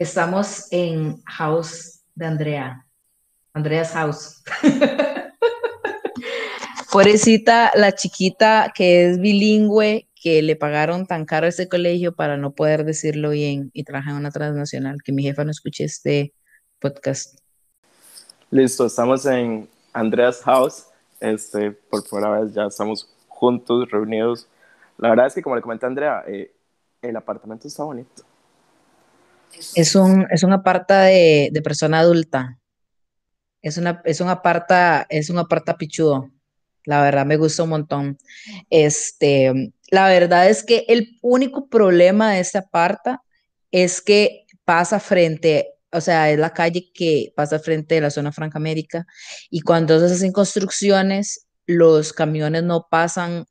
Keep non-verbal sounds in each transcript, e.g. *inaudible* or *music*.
Estamos en House de Andrea. Andrea's House. *laughs* Pobrecita, la chiquita que es bilingüe, que le pagaron tan caro ese colegio para no poder decirlo bien y trabaja en una transnacional. Que mi jefa no escuche este podcast. Listo, estamos en Andrea's House. Este, por primera vez ya estamos juntos, reunidos. La verdad es que, como le comenté a Andrea, eh, el apartamento está bonito. Es un, es un aparta de, de persona adulta. Es, una, es un aparta, es un aparta pichudo. La verdad me gusta un montón. Este, la verdad es que el único problema de este aparta es que pasa frente, o sea, es la calle que pasa frente de la zona Franca América y cuando se hacen construcciones, los camiones no pasan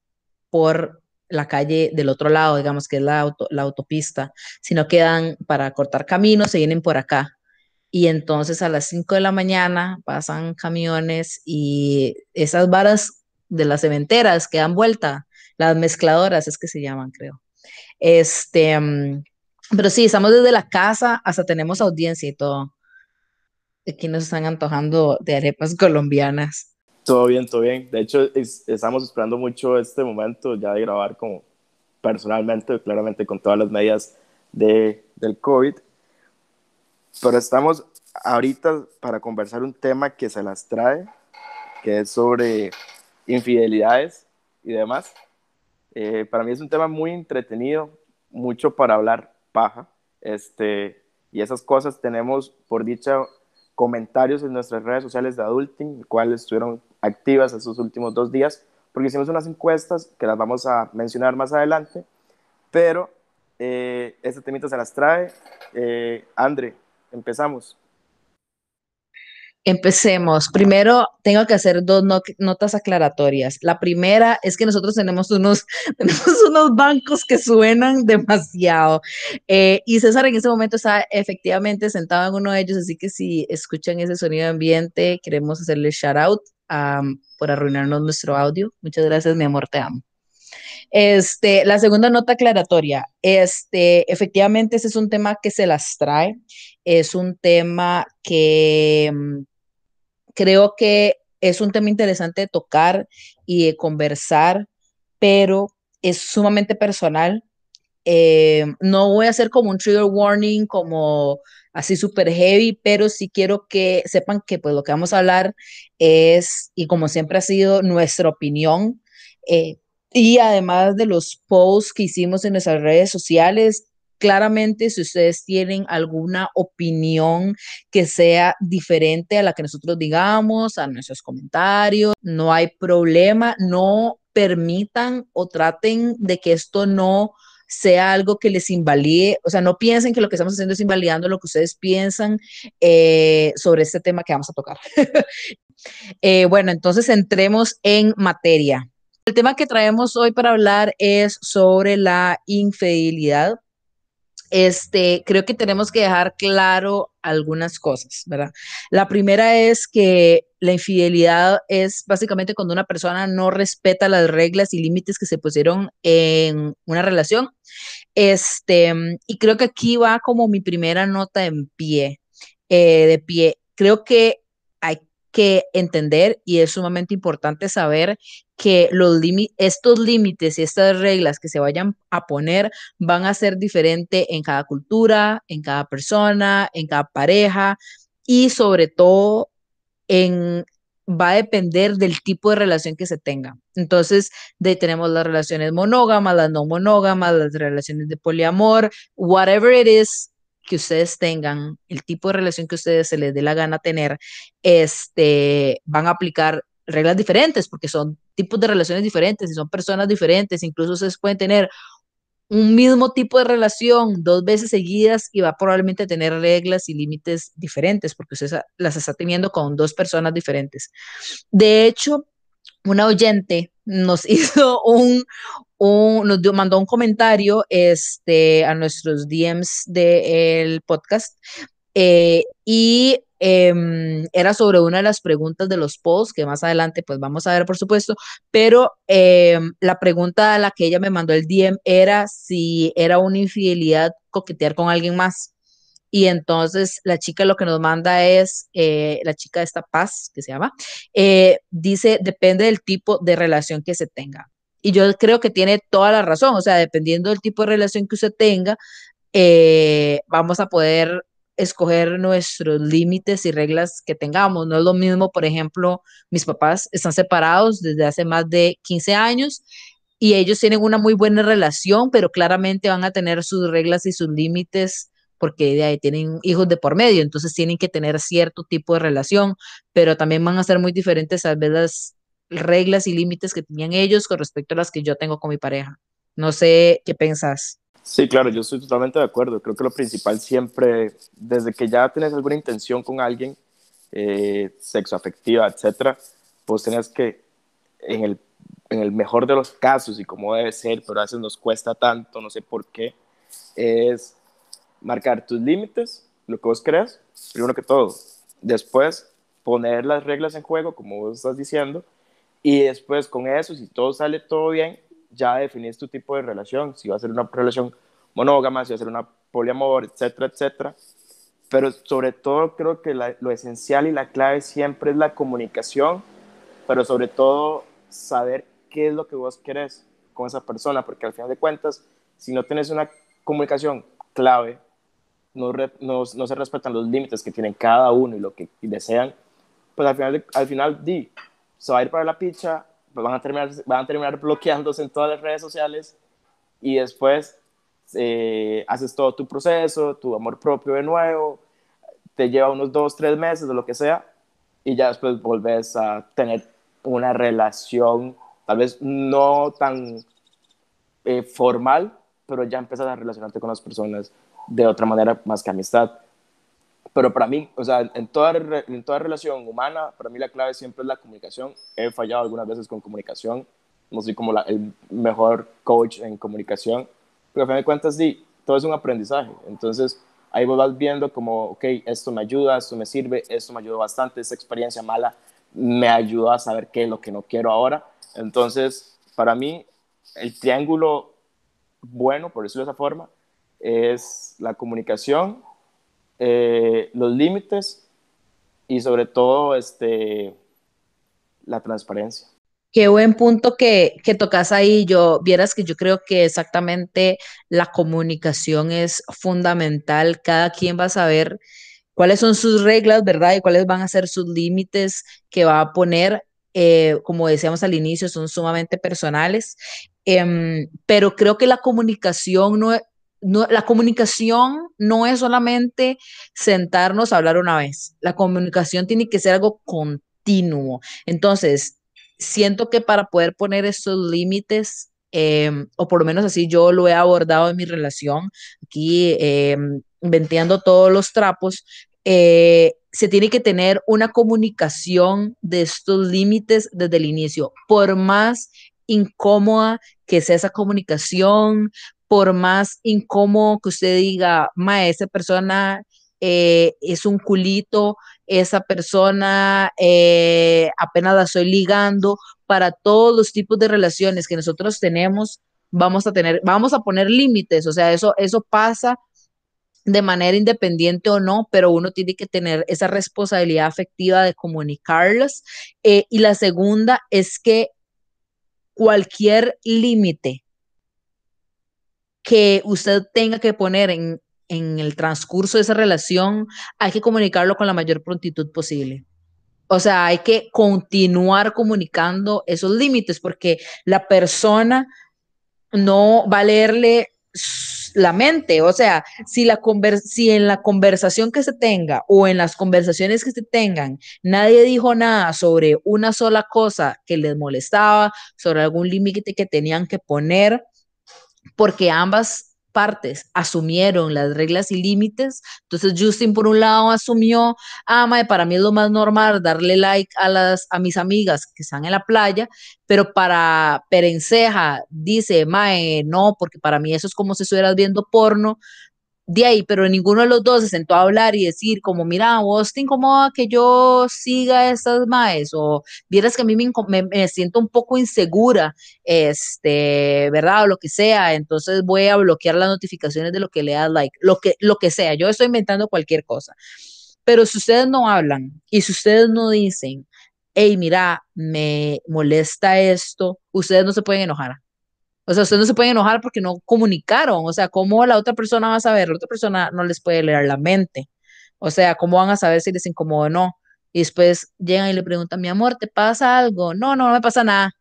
por la calle del otro lado, digamos que es la, la autopista, sino quedan para cortar caminos, se vienen por acá. Y entonces a las 5 de la mañana pasan camiones y esas varas de las cementeras que dan vuelta, las mezcladoras es que se llaman, creo. Este, mm, pero sí, estamos desde la casa, hasta tenemos audiencia y todo. Aquí nos están antojando de arepas *laughs* colombianas. Todo bien, todo bien. De hecho, estamos esperando mucho este momento ya de grabar como personalmente, claramente con todas las medidas de, del COVID. Pero estamos ahorita para conversar un tema que se las trae, que es sobre infidelidades y demás. Eh, para mí es un tema muy entretenido, mucho para hablar paja. Este, y esas cosas tenemos, por dicha, comentarios en nuestras redes sociales de Adulting, cuales estuvieron activas estos últimos dos días, porque hicimos unas encuestas que las vamos a mencionar más adelante, pero eh, este temita se las trae. Eh, Andre, empezamos. Empecemos. Primero, tengo que hacer dos notas aclaratorias. La primera es que nosotros tenemos unos, *laughs* tenemos unos bancos que suenan demasiado. Eh, y César en ese momento está efectivamente sentado en uno de ellos, así que si escuchan ese sonido ambiente, queremos hacerle shout out por arruinarnos nuestro audio. Muchas gracias, mi amor, te amo. Este, la segunda nota aclaratoria, este, efectivamente ese es un tema que se las trae, es un tema que mm, creo que es un tema interesante de tocar y de conversar, pero es sumamente personal. Eh, no voy a hacer como un trigger warning, como así súper heavy, pero sí quiero que sepan que pues lo que vamos a hablar es, y como siempre ha sido, nuestra opinión. Eh, y además de los posts que hicimos en nuestras redes sociales, claramente si ustedes tienen alguna opinión que sea diferente a la que nosotros digamos, a nuestros comentarios, no hay problema, no permitan o traten de que esto no sea algo que les invalide, o sea, no piensen que lo que estamos haciendo es invalidando lo que ustedes piensan eh, sobre este tema que vamos a tocar. *laughs* Eh, bueno, entonces entremos en materia. El tema que traemos hoy para hablar es sobre la infidelidad. Este, creo que tenemos que dejar claro algunas cosas, ¿verdad? La primera es que la infidelidad es básicamente cuando una persona no respeta las reglas y límites que se pusieron en una relación. Este, y creo que aquí va como mi primera nota en pie, eh, de pie. Creo que que entender y es sumamente importante saber que los estos límites y estas reglas que se vayan a poner van a ser diferentes en cada cultura, en cada persona, en cada pareja y sobre todo en va a depender del tipo de relación que se tenga. Entonces, de, tenemos las relaciones monógamas, las no monógamas, las relaciones de poliamor, whatever it is, que ustedes tengan, el tipo de relación que ustedes se les dé la gana tener, este, van a aplicar reglas diferentes porque son tipos de relaciones diferentes y son personas diferentes. Incluso ustedes pueden tener un mismo tipo de relación dos veces seguidas y va probablemente a tener reglas y límites diferentes porque usted las está teniendo con dos personas diferentes. De hecho, una oyente nos *laughs* hizo un, nos mandó un comentario este, a nuestros DMs del podcast eh, y em, era sobre una de las preguntas de los posts que más adelante pues vamos a ver por supuesto, pero em, la pregunta a la que ella me mandó el DM era si era una infidelidad coquetear con alguien más. y entonces la chica lo que nos manda es, eh, la chica de esta paz, que se llama, eh, dice, depende del tipo de relación que se tenga. Y yo creo que tiene toda la razón, o sea, dependiendo del tipo de relación que usted tenga, eh, vamos a poder escoger nuestros límites y reglas que tengamos. No es lo mismo, por ejemplo, mis papás están separados desde hace más de 15 años y ellos tienen una muy buena relación, pero claramente van a tener sus reglas y sus límites porque ahí tienen hijos de por medio, entonces tienen que tener cierto tipo de relación, pero también van a ser muy diferentes a veces las reglas y límites que tenían ellos con respecto a las que yo tengo con mi pareja. No sé qué pensás. Sí, claro, yo estoy totalmente de acuerdo. Creo que lo principal siempre, desde que ya tienes alguna intención con alguien, eh, sexo afectiva, etcétera, pues tienes que, en el, en el mejor de los casos y como debe ser, pero a veces nos cuesta tanto, no sé por qué, es marcar tus límites, lo que vos creas, primero que todo. Después, poner las reglas en juego, como vos estás diciendo, y después con eso, si todo sale todo bien, ya definís tu tipo de relación, si va a ser una relación monógama, si va a ser una poliamor, etcétera, etcétera. Pero sobre todo creo que lo esencial y la clave siempre es la comunicación, pero sobre todo saber qué es lo que vos querés con esa persona, porque al final de cuentas, si no tienes una comunicación clave, no, no, no se respetan los límites que tienen cada uno y lo que desean, pues al final, al final di, se va a ir para la picha, pues van a terminar, van a terminar bloqueándose en todas las redes sociales y después eh, haces todo tu proceso, tu amor propio de nuevo, te lleva unos dos, tres meses de lo que sea y ya después volvés a tener una relación tal vez no tan eh, formal, pero ya empiezas a relacionarte con las personas de otra manera más que amistad. Pero para mí, o sea, en toda, en toda relación humana, para mí la clave siempre es la comunicación. He fallado algunas veces con comunicación, no soy como el mejor coach en comunicación, pero a fin de cuentas, sí, todo es un aprendizaje. Entonces, ahí vos vas viendo como, ok, esto me ayuda, esto me sirve, esto me ayudó bastante, esta experiencia mala me ayudó a saber qué es lo que no quiero ahora. Entonces, para mí, el triángulo bueno, por decirlo de esa forma, es la comunicación, eh, los límites y sobre todo este, la transparencia. Qué buen punto que, que tocas ahí. Yo vieras que yo creo que exactamente la comunicación es fundamental. Cada quien va a saber cuáles son sus reglas, ¿verdad? Y cuáles van a ser sus límites que va a poner. Eh, como decíamos al inicio, son sumamente personales. Em, pero creo que la comunicación no, la comunicación no es solamente sentarnos a hablar una vez. La comunicación tiene que ser algo continuo. Entonces, siento que para poder poner estos límites, em, o por lo menos así yo lo he abordado en mi relación, aquí eh, venteando todos los trapos, eh, se tiene que tener una comunicación de estos límites desde el inicio, por más incómoda que sea esa comunicación, por más incómodo que usted diga, ma, esa persona eh, es un culito, esa persona eh, apenas la estoy ligando, para todos los tipos de relaciones que nosotros tenemos, vamos a tener, vamos a poner límites, o sea, eso, eso pasa de manera independiente o no, pero uno tiene que tener esa responsabilidad afectiva de comunicarlas. Eh, y la segunda es que cualquier límite que usted tenga que poner en, el transcurso de esa relación, hay que comunicarlo con la mayor prontitud posible. O sea, hay que continuar comunicando esos límites porque la persona no va a leerle la mente. O sea, si, la si en la conversación que se tenga o en las conversaciones que se tengan, nadie dijo nada sobre una sola cosa que les molestaba, sobre algún límite que tenían que poner, porque ambas partes asumieron las reglas y límites. Entonces Justin por un lado asumió, ah, mae, para mí es lo más normal darle like a las a mis amigas que están en la playa, pero para Perenceja dice, mae, no, porque para mí eso es como si estuvieras viendo porno. De ahí, pero ninguno de los dos se sentó a hablar y decir como, mira, vos te incomoda que yo siga estas maes o vieras que a mí me, me, siento un poco insegura, este, ¿verdad? O lo que sea, entonces voy a bloquear las notificaciones de lo que le das like, lo que, lo que sea, yo estoy inventando cualquier cosa. Pero si ustedes no hablan y si ustedes no dicen, hey, mira, me molesta esto, ustedes no se pueden enojar. O sea, ustedes no se pueden enojar porque no comunicaron. O sea, ¿cómo la otra persona va a saber? La otra persona no les puede leer la mente. O sea, ¿cómo van a saber si les incomoda o no? Y después llegan y le preguntan, mi amor, ¿te pasa algo? No, no, no me pasa nada.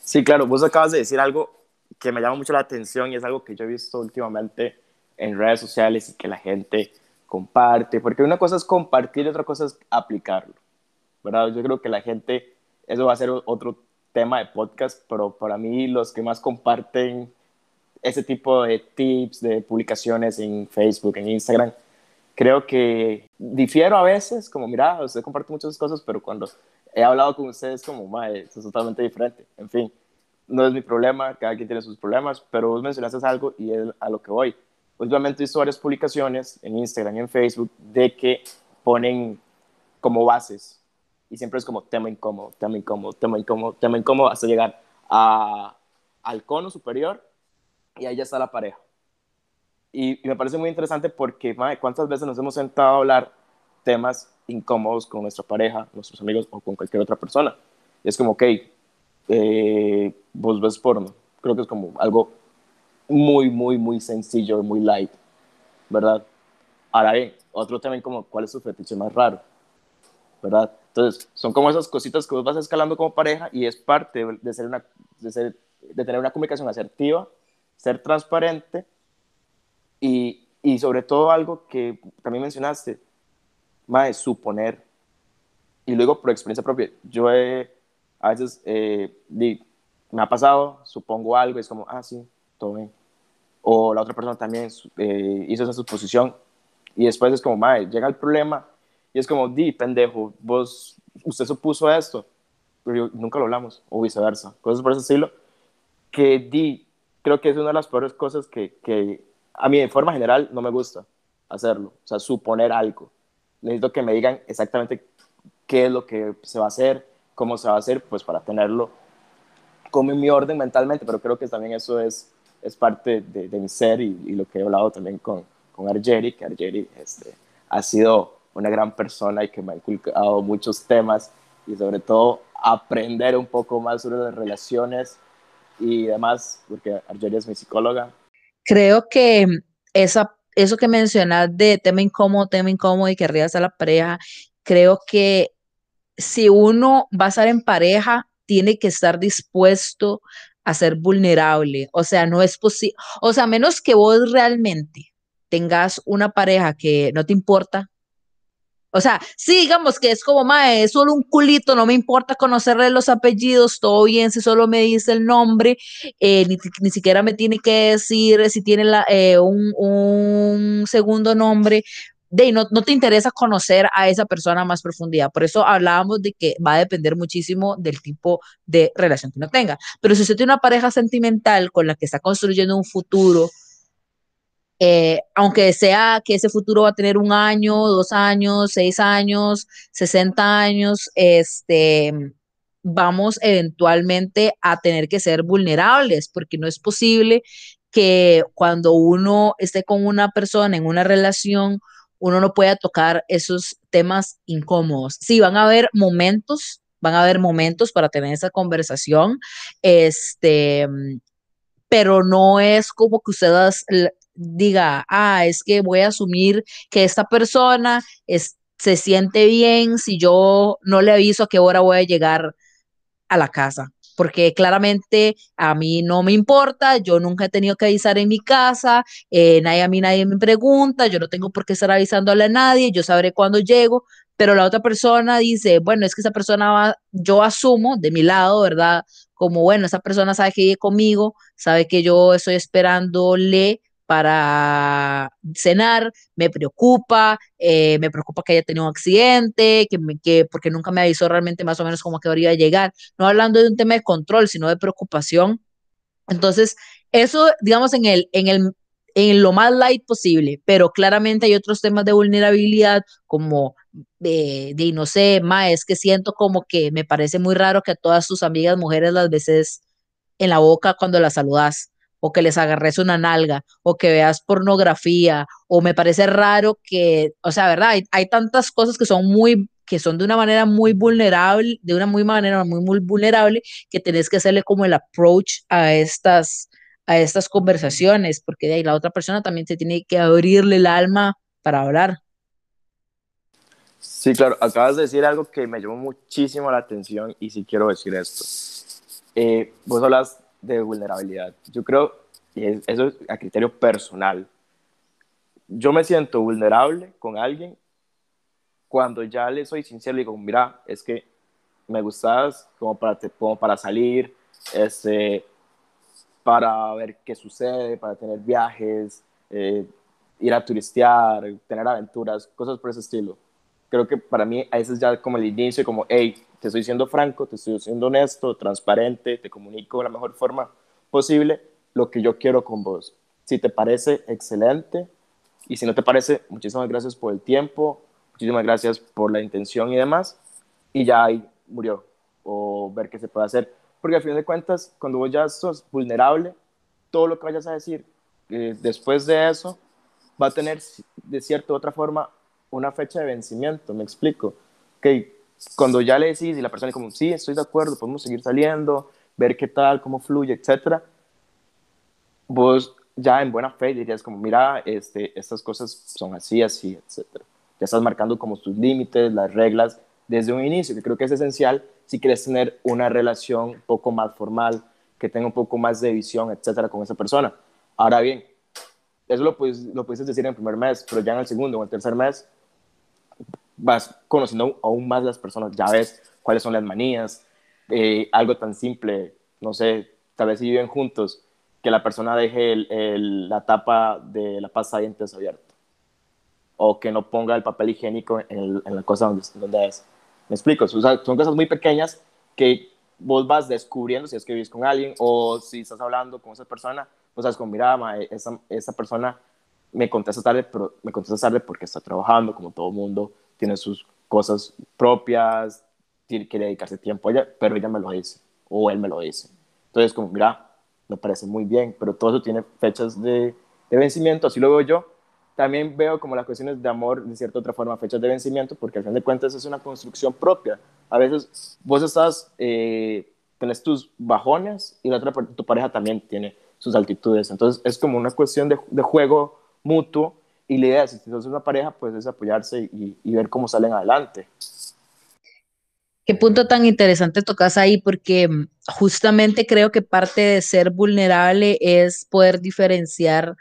Sí, claro, vos acabas de decir algo que me llama mucho la atención y es algo que yo he visto últimamente en redes sociales y que la gente comparte, porque una cosa es compartir y otra cosa es aplicarlo, ¿verdad? Yo creo que la gente, eso va a ser otro tema de podcast, pero para mí los que más comparten ese tipo de tips, de publicaciones en Facebook, en Instagram, creo que difiero a veces, como mira, usted comparte muchas cosas, pero cuando he hablado con ustedes como, mae, es totalmente diferente. En fin, no es mi problema, cada quien tiene sus problemas, pero vos mencionaste algo y es a lo que voy. Últimamente he visto varias publicaciones en Instagram y en Facebook de que ponen como bases y siempre es como tema incómodo, tema incómodo, tema incómodo, tema incómodo, hasta llegar a, al cono superior y ahí ya está la pareja. Y, me parece muy interesante porque, madre, ¿cuántas veces nos hemos sentado a hablar temas incómodos con nuestra pareja, nuestros amigos o con cualquier otra persona? Y es como, ok, eh, vos ves porno. Creo que es como algo muy, muy, muy sencillo, muy light, ¿verdad? Ahora bien, otro tema como, ¿cuál es su fetiche más raro? ¿Verdad? Entonces, son como esas cositas que vos vas escalando como pareja y es parte de, ser una, de, ser, de tener una comunicación asertiva, ser transparente y, y sobre todo algo que también mencionaste, más suponer. Y luego por experiencia propia, yo he, a veces eh, me ha pasado, supongo algo y es como, ah, sí, todo bien. O la otra persona también eh, hizo esa suposición y después es como, madre, llega el problema y es como, di, pendejo, vos, usted supuso esto, pero nunca lo hablamos, o viceversa, cosas por ese estilo, que di, creo que es una de las peores cosas que, que a mí de forma general no me gusta hacerlo, o sea, suponer algo. Necesito que me digan exactamente qué es lo que se va a hacer, cómo se va a hacer, pues para tenerlo como en mi orden mentalmente, pero creo que también eso es, es parte de, de mi ser y, y, lo que he hablado también con, con Argeri, que Argeri este, ha sido una gran persona y que me ha inculcado muchos temas y sobre todo aprender un poco más sobre las relaciones y demás, porque Argelia es mi psicóloga. Creo que esa, eso que mencionas de tema incómodo, tema incómodo y que arriba está la pareja, creo que si uno va a estar en pareja, tiene que estar dispuesto a ser vulnerable. O sea, no es posible, o sea, menos que vos realmente tengas una pareja que no te importa o sea, sí, digamos que es como, mae, es solo un culito, no me importa conocerle los apellidos, todo bien, si solo me dice el nombre, eh, ni, siquiera me tiene que decir si tiene eh, un, un, segundo nombre, no, no te interesa conocer a esa persona más profundidad. Por eso hablábamos de que va a depender muchísimo del tipo de relación que uno tenga. Pero si usted tiene una pareja sentimental con la que está construyendo un futuro, eh, aunque sea que ese futuro va a tener un año, dos años, seis años, 60 años, este, vamos eventualmente a tener que ser vulnerables, porque no es posible que cuando uno esté con una persona en una relación, uno no pueda tocar esos temas incómodos. Sí, van a haber momentos, van a haber momentos para tener esa conversación, este, pero no es como que ustedes diga, ah, es que voy a asumir que esta persona es, se siente bien si yo no le aviso a qué hora voy a llegar a la casa. Porque claramente a mí no me importa, yo nunca he tenido que avisar en mi casa, eh, nadie, a mí nadie me pregunta, yo no tengo por qué estar avisándole a nadie, yo sabré cuándo llego, pero la otra persona dice, bueno, es que esa persona va, yo asumo de mi lado, ¿verdad? Como, bueno, esa persona sabe que vive conmigo, sabe que yo estoy esperándole para cenar, me preocupa, eh, me preocupa que haya tenido un accidente, que, que porque nunca me avisó realmente más o menos cómo que iba a llegar, no hablando de un tema de control, sino de preocupación. Entonces, eso, digamos, en el, en el, en lo más light posible, pero claramente hay otros temas de vulnerabilidad como de, de no sé, ma, es que siento como que me parece muy raro que a todas tus amigas mujeres las veces en la boca cuando las saludas o que les agarres una nalga, o que veas pornografía, o me parece raro que, o sea, ¿verdad? Hay, hay, tantas cosas que son muy, que son de una manera muy vulnerable, de una muy manera muy, muy vulnerable, que tenés que hacerle como el approach a estas, a estas conversaciones, porque de ahí la otra persona también se tiene que abrirle el alma para hablar. Sí, claro, acabas de decir algo que me llamó muchísimo la atención y sí quiero decir esto. Eh, vos hablas de vulnerabilidad. Yo creo, y eso es a criterio personal, yo me siento vulnerable con alguien cuando ya le soy sincero y digo, mira, es que me gustas como para, como para salir, este, para ver qué sucede, para tener viajes, eh, ir a turistear, tener aventuras, cosas por ese estilo. Creo que para mí ese es ya como el inicio, como, hey, te estoy siendo franco, te estoy siendo honesto, transparente, te comunico de la mejor forma posible lo que yo quiero con vos. Si te parece, excelente. Y si no te parece, muchísimas gracias por el tiempo, muchísimas gracias por la intención y demás. Y ya ahí murió. O ver qué se puede hacer. Porque al fin de cuentas, cuando vos ya sos vulnerable, todo lo que vayas a decir eh, después de eso va a tener de cierta u otra forma una fecha de vencimiento. Me explico. Que cuando ya le decís y la persona es como, sí, estoy de acuerdo, podemos seguir saliendo, ver qué tal, cómo fluye, etcétera, vos ya en buena fe dirías como, mira, este, estas cosas son así, así, etcétera. Ya estás marcando como tus límites, las reglas desde un inicio, que creo que es esencial si quieres tener una relación un poco más formal, que tenga un poco más de visión, etcétera, con esa persona. Ahora bien, eso lo puedes, lo decir en el primer mes, pero ya en el segundo o el tercer mes vas conociendo aún más las personas, ya ves cuáles son las manías, eh, algo tan simple, no sé, tal vez si viven juntos, que la persona deje el, la tapa de la pasta de dientes abierta, o que no ponga el papel higiénico en, la cosa donde, donde es. Me explico, son cosas muy pequeñas que vos vas descubriendo si es que vives con alguien o si estás hablando con esa persona, pues sabes como, mira, esa, esa persona me contesta tarde, pero me contesta tarde porque está trabajando, como todo mundo, tiene sus cosas propias, tiene, quiere dedicarse tiempo a ella, pero ella me lo dice, o él me lo dice. Entonces, como, mira, me parece muy bien, pero todo eso tiene fechas de, de vencimiento, así lo veo yo. También veo como las cuestiones de amor, de cierta otra forma, fechas de vencimiento, porque al fin de cuentas es una construcción propia. A veces vos estás, eh, tenés tus bajones y la otra, tu pareja también tiene sus altitudes. Entonces es como una cuestión de, de juego mutuo y la idea, si sos una pareja, pues es apoyarse y, ver cómo salen adelante. Qué punto tan interesante tocas ahí, porque mm, justamente creo que parte de ser vulnerable es poder diferenciar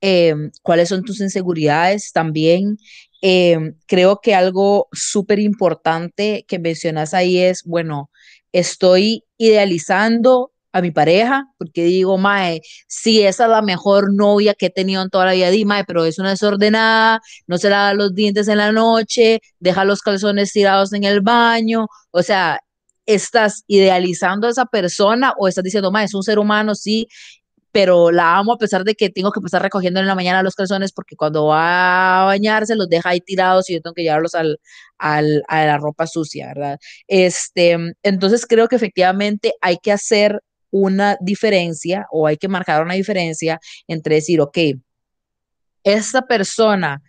em, cuáles son tus inseguridades también. Em, creo que algo súper importante que mencionas ahí es, bueno, estoy idealizando a mi pareja, porque digo, mae, sí, esa es la mejor novia que he tenido en toda la vida, di, mae, pero es una desordenada, no se lava los dientes en la noche, deja los calzones tirados en el baño, o sea, estás idealizando a esa persona o estás diciendo, mae, es un ser humano, sí, pero la amo a pesar de que tengo que pasar recogiendo en la mañana los calzones porque cuando va a bañarse los deja ahí tirados y yo tengo que llevarlos al, al, a la ropa sucia, ¿verdad? Este, entonces creo que efectivamente hay que hacer una diferencia o hay que marcar una diferencia entre decir, ok, esta persona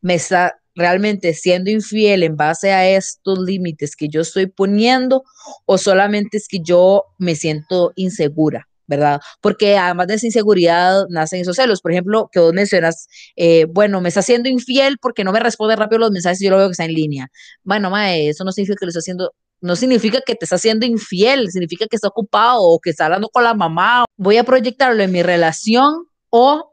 me está realmente siendo infiel en base a estos límites que yo estoy poniendo o solamente es que yo me siento insegura. ¿verdad? Porque además de esa inseguridad nacen esos celos. Por ejemplo, que vos mencionas, eh, bueno, me está haciendo infiel porque no me responde rápido los mensajes y yo lo veo que está en línea. Bueno, mae, eso no significa que lo está haciendo no significa que te está haciendo infiel, significa que está ocupado o que está hablando con la mamá. Voy a proyectarlo en mi relación o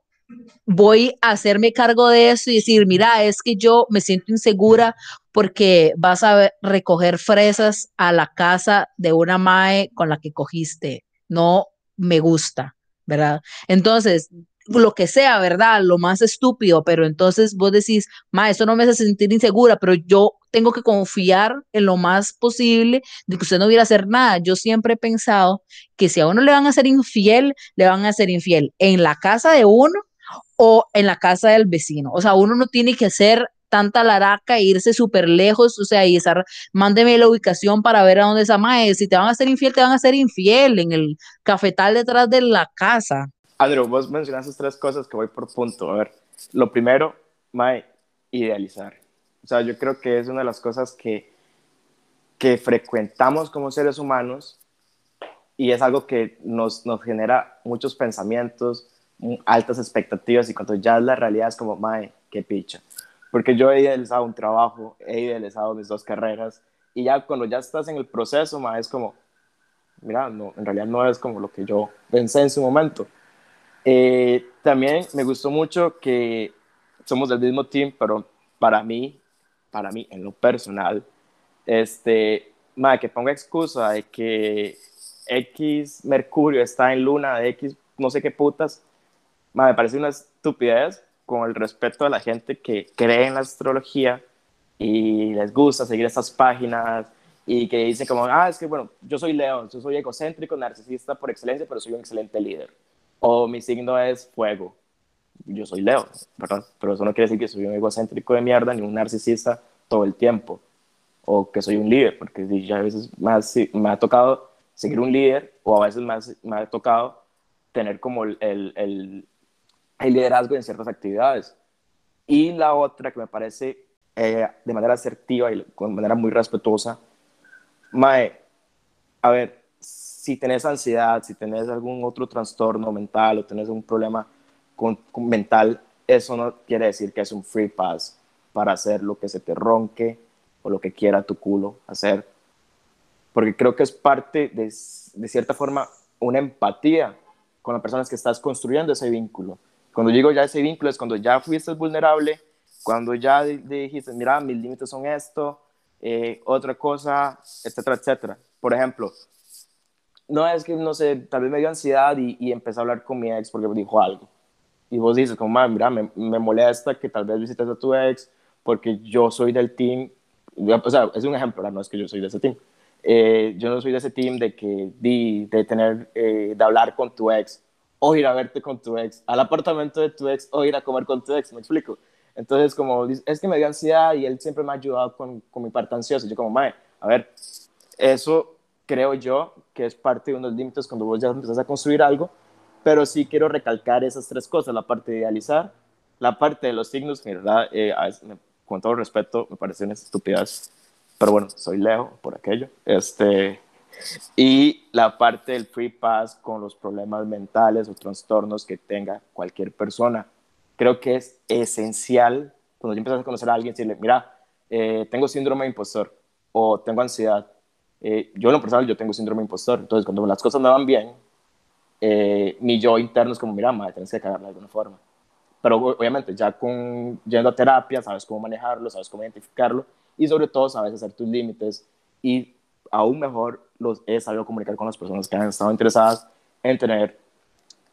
voy a hacerme cargo de eso y decir, mira, es que yo me siento insegura porque vas a recoger fresas a la casa de una mae con la que cogiste. No me gusta, ¿verdad? Entonces, lo que sea, ¿verdad? Lo más estúpido, pero entonces vos decís, ma, eso no me hace sentir insegura, pero yo tengo que confiar en lo más posible de que usted no hubiera hacer nada. Yo siempre he pensado que si a uno le van a ser infiel, le van a ser infiel en la casa de uno, o en la casa del vecino. O sea, uno no tiene que hacer tanta laraca e irse súper lejos, o sea, y estar, mándeme la ubicación para ver a dónde esa mae, si te van a hacer infiel, te van a hacer infiel en el cafetal detrás de la casa. Andrew, vos mencionaste tres cosas que voy por punto. A ver, lo primero, mae, idealizar. O sea, yo creo que es una de las cosas que, que frecuentamos como seres humanos y es algo que nos, nos genera muchos pensamientos, altas expectativas y cuando ya es la realidad es como, mae, qué picha. Porque yo he idealizado un trabajo, he idealizado mis dos carreras y ya cuando ya estás en el proceso, mae, es como, mira, no, en realidad no es como lo que yo pensé en su momento. Eh, también me gustó mucho que somos del mismo team, pero para mí, para mí, en lo personal, este, mae, que ponga excusa de que X Mercurio está en luna de X no sé qué putas, me parece una estupidez con el respeto a la gente que cree en la astrología y les gusta seguir estas páginas y que dicen como, ah, es que bueno, yo soy Leo, yo soy egocéntrico, narcisista por excelencia, pero soy un excelente líder. O mi signo es fuego. Yo soy Leo, ¿verdad? Pero eso no quiere decir que soy un egocéntrico de mierda ni un narcisista todo el tiempo. O que soy un líder, porque ya a veces más, me ha tocado seguir un líder o a veces más me ha tocado tener como el, el, el, liderazgo en ciertas actividades. Y la otra que me parece eh, de manera asertiva y de manera muy respetuosa, Mae, a ver, si tenés ansiedad, si tenés algún otro trastorno mental o tenés un problema con, mental, eso no quiere decir que es un free pass para hacer lo que se te ronque o lo que quiera tu culo hacer porque creo que es parte de, de cierta forma una empatía con las personas que estás construyendo ese vínculo. Cuando digo ya ese vínculo es cuando ya fuiste vulnerable, cuando ya dijiste, mira, mis límites son esto, eh, otra cosa, etcétera, etcétera. Por ejemplo, no es que, no sé, tal vez me dio ansiedad y, y empecé a hablar con mi ex porque me dijo algo. Y vos dices, como, mira, me, me molesta que tal vez visites a tu ex porque yo soy del team. O sea, es un ejemplo, no es que yo soy de ese team eh, yo no soy de ese team de que de tener, eh, de hablar con tu ex o ir a verte con tu ex, al apartamento de tu ex o ir a comer con tu ex, me explico. Entonces, como, es que me dio ansiedad y él siempre me ha ayudado con, con mi parte ansiosa. Yo como, mae, a ver, eso creo yo que es parte de unos límites cuando vos ya empezás a construir algo, pero sí quiero recalcar esas tres cosas, la parte de idealizar, la parte de los signos, que verdad, eh, con todo respeto, me parecen estúpidas pero bueno, soy Leo por aquello. Este, y la parte del free pass con los problemas mentales o trastornos que tenga cualquier persona. Creo que es esencial cuando yo empiezas a conocer a alguien, decirle, mira, eh, tengo síndrome de impostor o tengo ansiedad. Eh, yo en lo personal, yo tengo síndrome impostor. Entonces, cuando las cosas me van bien, eh, mi yo interno es como, mira, madre, tienes que cagarme de alguna forma. Pero obviamente, ya con, yendo a terapia, sabes cómo manejarlo, sabes cómo identificarlo y sobre todo sabes hacer tus límites y aún mejor los he sabido comunicar con las personas que han estado interesadas en tener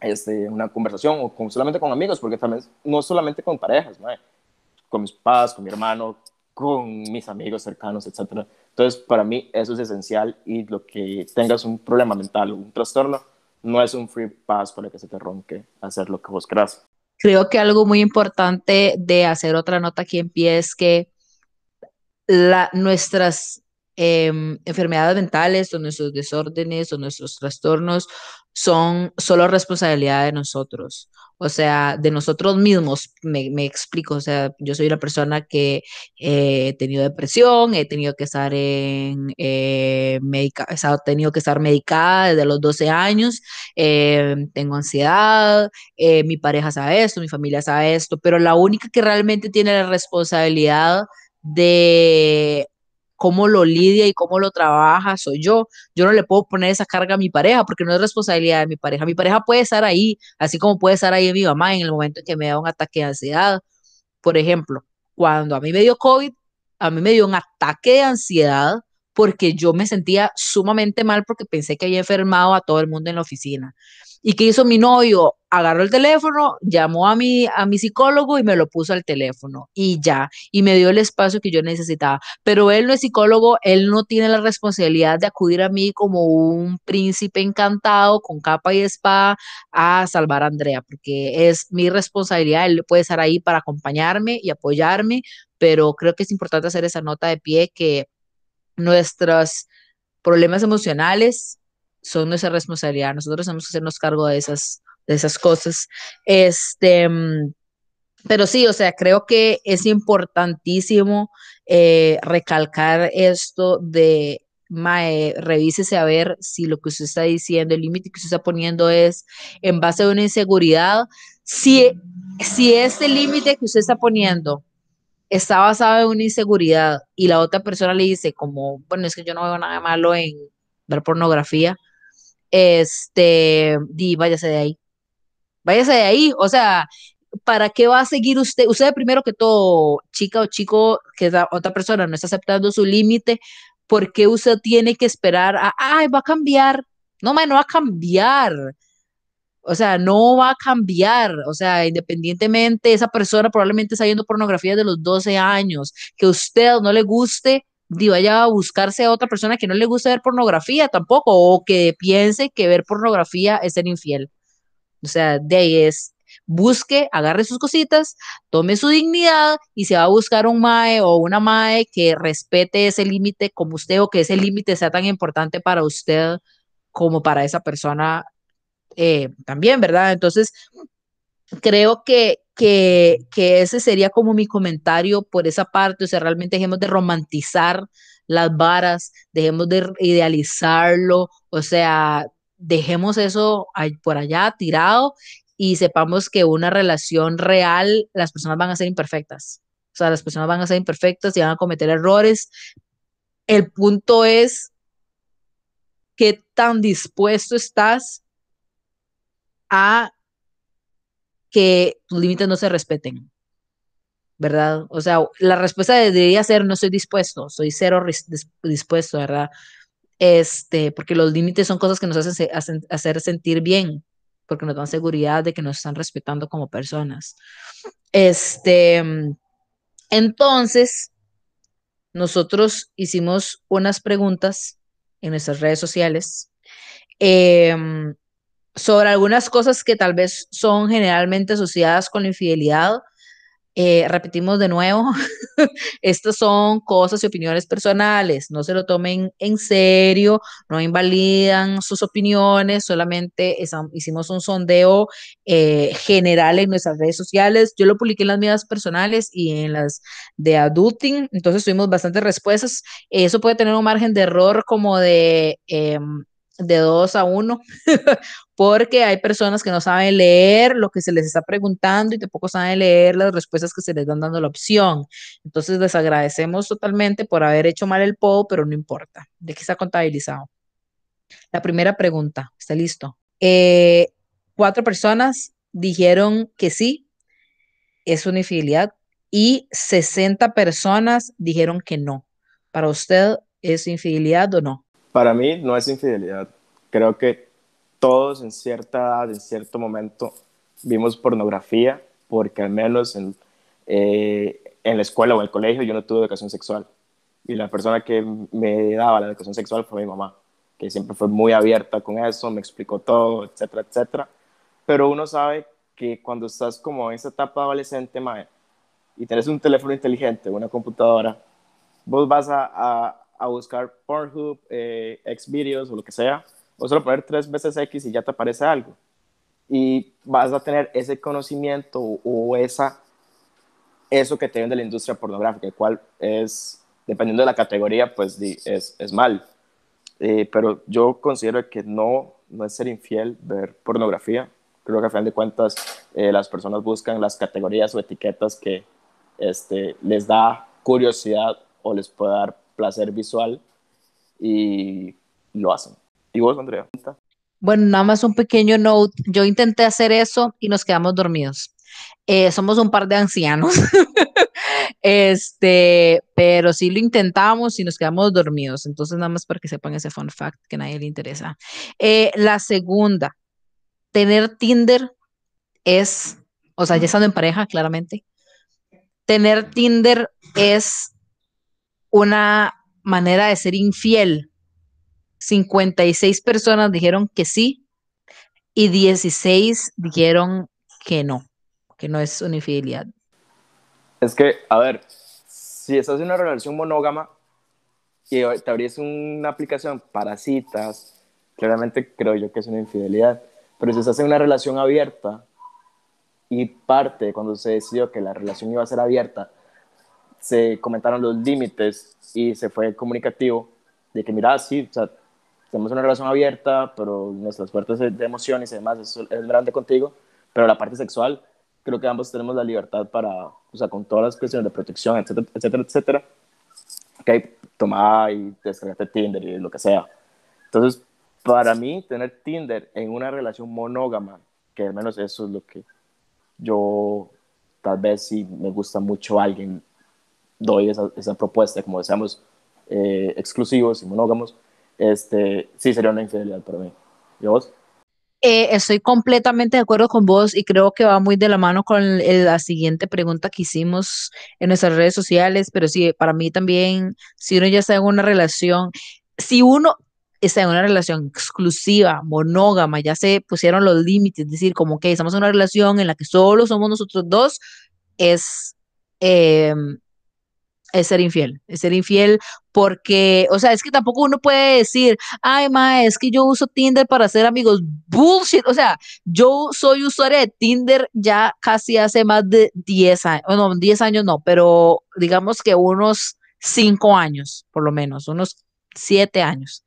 este, una conversación o con, solamente con amigos, porque también no solamente con parejas, con mis padres, con mi hermano, con mis amigos cercanos, etc. Entonces, para mí eso es esencial y lo que tengas un problema mental o un trastorno no es un free pass para que se te ronque hacer lo que vos querás. Creo que algo muy importante de hacer otra nota aquí en pie es que la, nuestras em, enfermedades mentales o nuestros desórdenes o nuestros trastornos son solo responsabilidad de nosotros, o sea, de nosotros mismos, me, explico, o sea, yo soy una persona que he tenido depresión, he tenido que estar en eh, medica, he tenido que estar medicada desde los 12 años, em, tengo ansiedad, eh, mi pareja sabe esto, mi familia sabe esto, pero la única que realmente tiene la responsabilidad de cómo lo lidia y cómo lo trabaja soy yo. Yo no le puedo poner esa carga a mi pareja porque no es responsabilidad de mi pareja. Mi pareja puede estar ahí, así como puede estar ahí mi mamá en el momento en que me da un ataque de ansiedad. Por ejemplo, cuando a mí me dio COVID, a mí me dio un ataque de ansiedad porque yo me sentía sumamente mal porque pensé que había enfermado a todo el mundo en la oficina. ¿Y qué hizo mi novio? Agarró el teléfono, llamó a mi, a mi psicólogo y me lo puso al teléfono y ya, y me dio el espacio que yo necesitaba. Pero él no es psicólogo, él no tiene la responsabilidad de acudir a mí como un príncipe encantado con capa y espada a salvar a Andrea, porque es mi responsabilidad, él puede estar ahí para acompañarme y apoyarme, pero creo que es importante hacer esa nota de pie que nuestros problemas emocionales son nuestra responsabilidad. Nosotros tenemos que hacernos cargo de esas, de esas cosas. Este, pero sí, o sea, creo que es importantísimo eh, recalcar esto de, Mae, revísese a ver si lo que usted está diciendo, el límite que usted está poniendo es en base a una inseguridad. Si, si este límite que usted está poniendo está basado en una inseguridad y la otra persona le dice como, bueno, es que yo no veo nada malo en ver pornografía, este, di, váyase de ahí. Váyase de ahí, o sea, ¿para qué va a seguir usted? Usted primero que todo, chica o chico, que la otra persona no está aceptando su límite, ¿por qué usted tiene que esperar a, ay, va a cambiar? No, man, no va a cambiar. O sea, no va a cambiar. O sea, independientemente, esa persona probablemente está viendo pornografía de los 12 años. Que usted no le guste, vaya a buscarse a otra persona que no le guste ver pornografía tampoco, o que piense que ver pornografía es ser infiel. O sea, de ahí es, busque, agarre sus cositas, tome su dignidad y se va a buscar un mae o una mae que respete ese límite como usted o que ese límite sea tan importante para usted como para esa persona eh, también, ¿verdad? Entonces, creo que, que, que ese sería como mi comentario por esa parte, o sea, realmente dejemos de romantizar las varas, dejemos de idealizarlo, o sea, dejemos eso por allá tirado y sepamos que una relación real, las personas van a ser imperfectas. O sea, las personas van a ser imperfectas y van a cometer errores. El punto es qué tan dispuesto estás a que tus límites no se respeten, ¿verdad? O sea, la respuesta debería ser no estoy dispuesto, soy cero dispuesto, ¿verdad? Este, porque los límites son cosas que nos hacen, hacer sentir bien, porque nos dan seguridad de que nos están respetando como personas. Este, entonces, nosotros hicimos unas preguntas en nuestras redes sociales. Eh, sobre algunas cosas que tal vez son generalmente asociadas con la infidelidad. Eh, repetimos de nuevo, *laughs* estas son cosas y opiniones personales, no se lo tomen en serio, no invalidan sus opiniones, solamente hicimos un sondeo eh, general en nuestras redes sociales, yo lo publiqué en las mías personales y en las de adulting, entonces tuvimos bastantes respuestas, eso puede tener un margen de error como de... Em, de dos a uno, *laughs* porque hay personas que no saben leer lo que se les está preguntando y tampoco saben leer las respuestas que se les dan dando la opción. Entonces les agradecemos totalmente por haber hecho mal el poll, pero no importa, de qué está contabilizado. La primera pregunta, ¿está listo? Eh, cuatro personas dijeron que sí, es una infidelidad, y 60 personas dijeron que no. ¿Para usted es infidelidad o no? Para mí no es infidelidad. Creo que todos en cierta edad, en cierto momento, vimos pornografía porque al menos en, eh, en la escuela o en el colegio yo no tuve educación sexual. Y la persona que me daba la educación sexual fue mi mamá, que siempre fue muy abierta con eso, me explicó todo, etcétera, etcétera. Pero uno sabe que cuando estás como en esa etapa adolescente, mae, y tienes un teléfono inteligente, una computadora, vos vas a a buscar Pornhub, eh, Xvideos o lo que sea, o solo poner tres veces X y ya te aparece algo. Y vas a tener ese conocimiento o, esa, eso que te ven de la industria pornográfica, el cual es, dependiendo de la categoría, pues es, es mal. Eh, pero yo considero que no, no es ser infiel ver pornografía. Creo que a fin de cuentas eh, las personas buscan las categorías o etiquetas que este, les da curiosidad o les puede dar placer visual y lo hacen. ¿Y vos, Andrea? Bueno, nada más un pequeño note. Yo intenté hacer eso y nos quedamos dormidos. Eh, somos un par de ancianos, *laughs* este, pero sí lo intentamos y nos quedamos dormidos. Entonces, nada más para que sepan ese fun fact que a nadie le interesa. Eh, la segunda, tener Tinder es, o sea, ya estando en pareja, claramente, tener Tinder es una manera de ser infiel. 56 personas dijeron que sí y 16 dijeron que no, que no es una infidelidad. Es que, a ver, si estás en una relación monógama y te abrís una aplicación para citas, claramente creo yo que es una infidelidad. Pero si estás en una relación abierta y parte cuando se decidió que la relación iba a ser abierta, se comentaron los límites y se fue comunicativo de que, mira, sí, o sea, tenemos una relación abierta, pero nuestras fuertes de emociones y demás es, es grande contigo, pero la parte sexual, creo que ambos tenemos la libertad para, o sea, con todas las cuestiones de protección, etcétera, etcétera, etcétera, que tomar y descargarte Tinder y lo que sea. Entonces, para mí, tener Tinder en una relación monógama, que al menos eso es lo que yo, tal vez si me gusta mucho alguien, doy esa, esa propuesta, como decíamos, eh, exclusivos y monógamos, este, sí sería una infidelidad para mí. ¿Y vos? Eh, estoy completamente de acuerdo con vos y creo que va muy de la mano con la siguiente pregunta que hicimos en nuestras redes sociales, pero sí, para mí también, si uno ya está en una relación, si uno está en una relación exclusiva, monógama, ya se pusieron los límites, es decir, como que estamos en una relación en la que solo somos nosotros dos, es... Eh, es ser infiel, es ser infiel porque, o sea, es que tampoco uno puede decir, ay, ma, es que yo uso Tinder para hacer amigos, bullshit, o sea, yo soy usuaria de Tinder ya casi hace más de 10 años, no, 10 años no, pero digamos que unos 5 años, por lo menos, unos 7 años.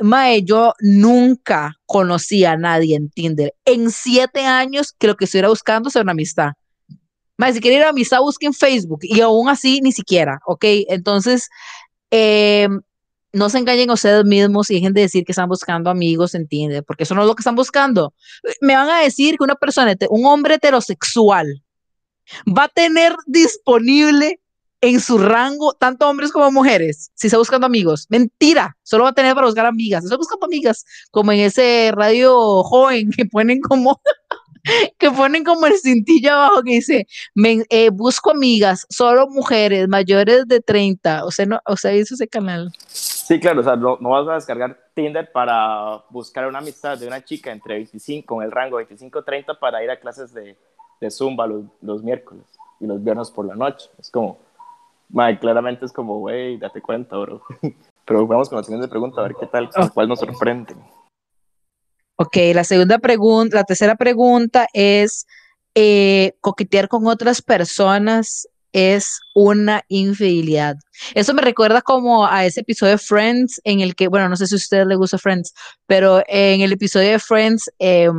Mae, yo nunca conocí a nadie en Tinder en siete años que lo que estuviera buscando sea una amistad. Más, si quieren ir a amistad, busquen Facebook y aún así ni siquiera, ¿ok? Entonces, em, no se engañen ustedes mismos y dejen de decir que están buscando amigos, ¿entiendes? Porque eso no es lo que están buscando. Me van a decir que una persona, un hombre heterosexual, va a tener disponible en su rango tanto hombres como mujeres, si está buscando amigos. Mentira, solo va a tener para buscar amigas. Está buscando amigas, como en ese radio joven que ponen como *laughs* que ponen como el cintillo abajo que dice, eh, busco amigas, solo mujeres mayores de 30. O sea, no, o sea, hizo ese canal. Sí, claro, o sea, no, vas a descargar Tinder para buscar una amistad de una chica entre 25, con el rango 25-30 para ir a clases de, de Zumba los, los, miércoles y los viernes por la noche. Es como, madre, claramente es como, güey, date cuenta, bro. *laughs* Pero vamos con la siguiente pregunta, a ver qué tal, cuál nos sorprende. Ok, la segunda pregunta, la tercera pregunta es, eh, coquetear con otras personas es una infidelidad. Eso me recuerda como a ese episodio de Friends en el que, bueno, no sé si a ustedes les gusta Friends, pero en el episodio de Friends, eh,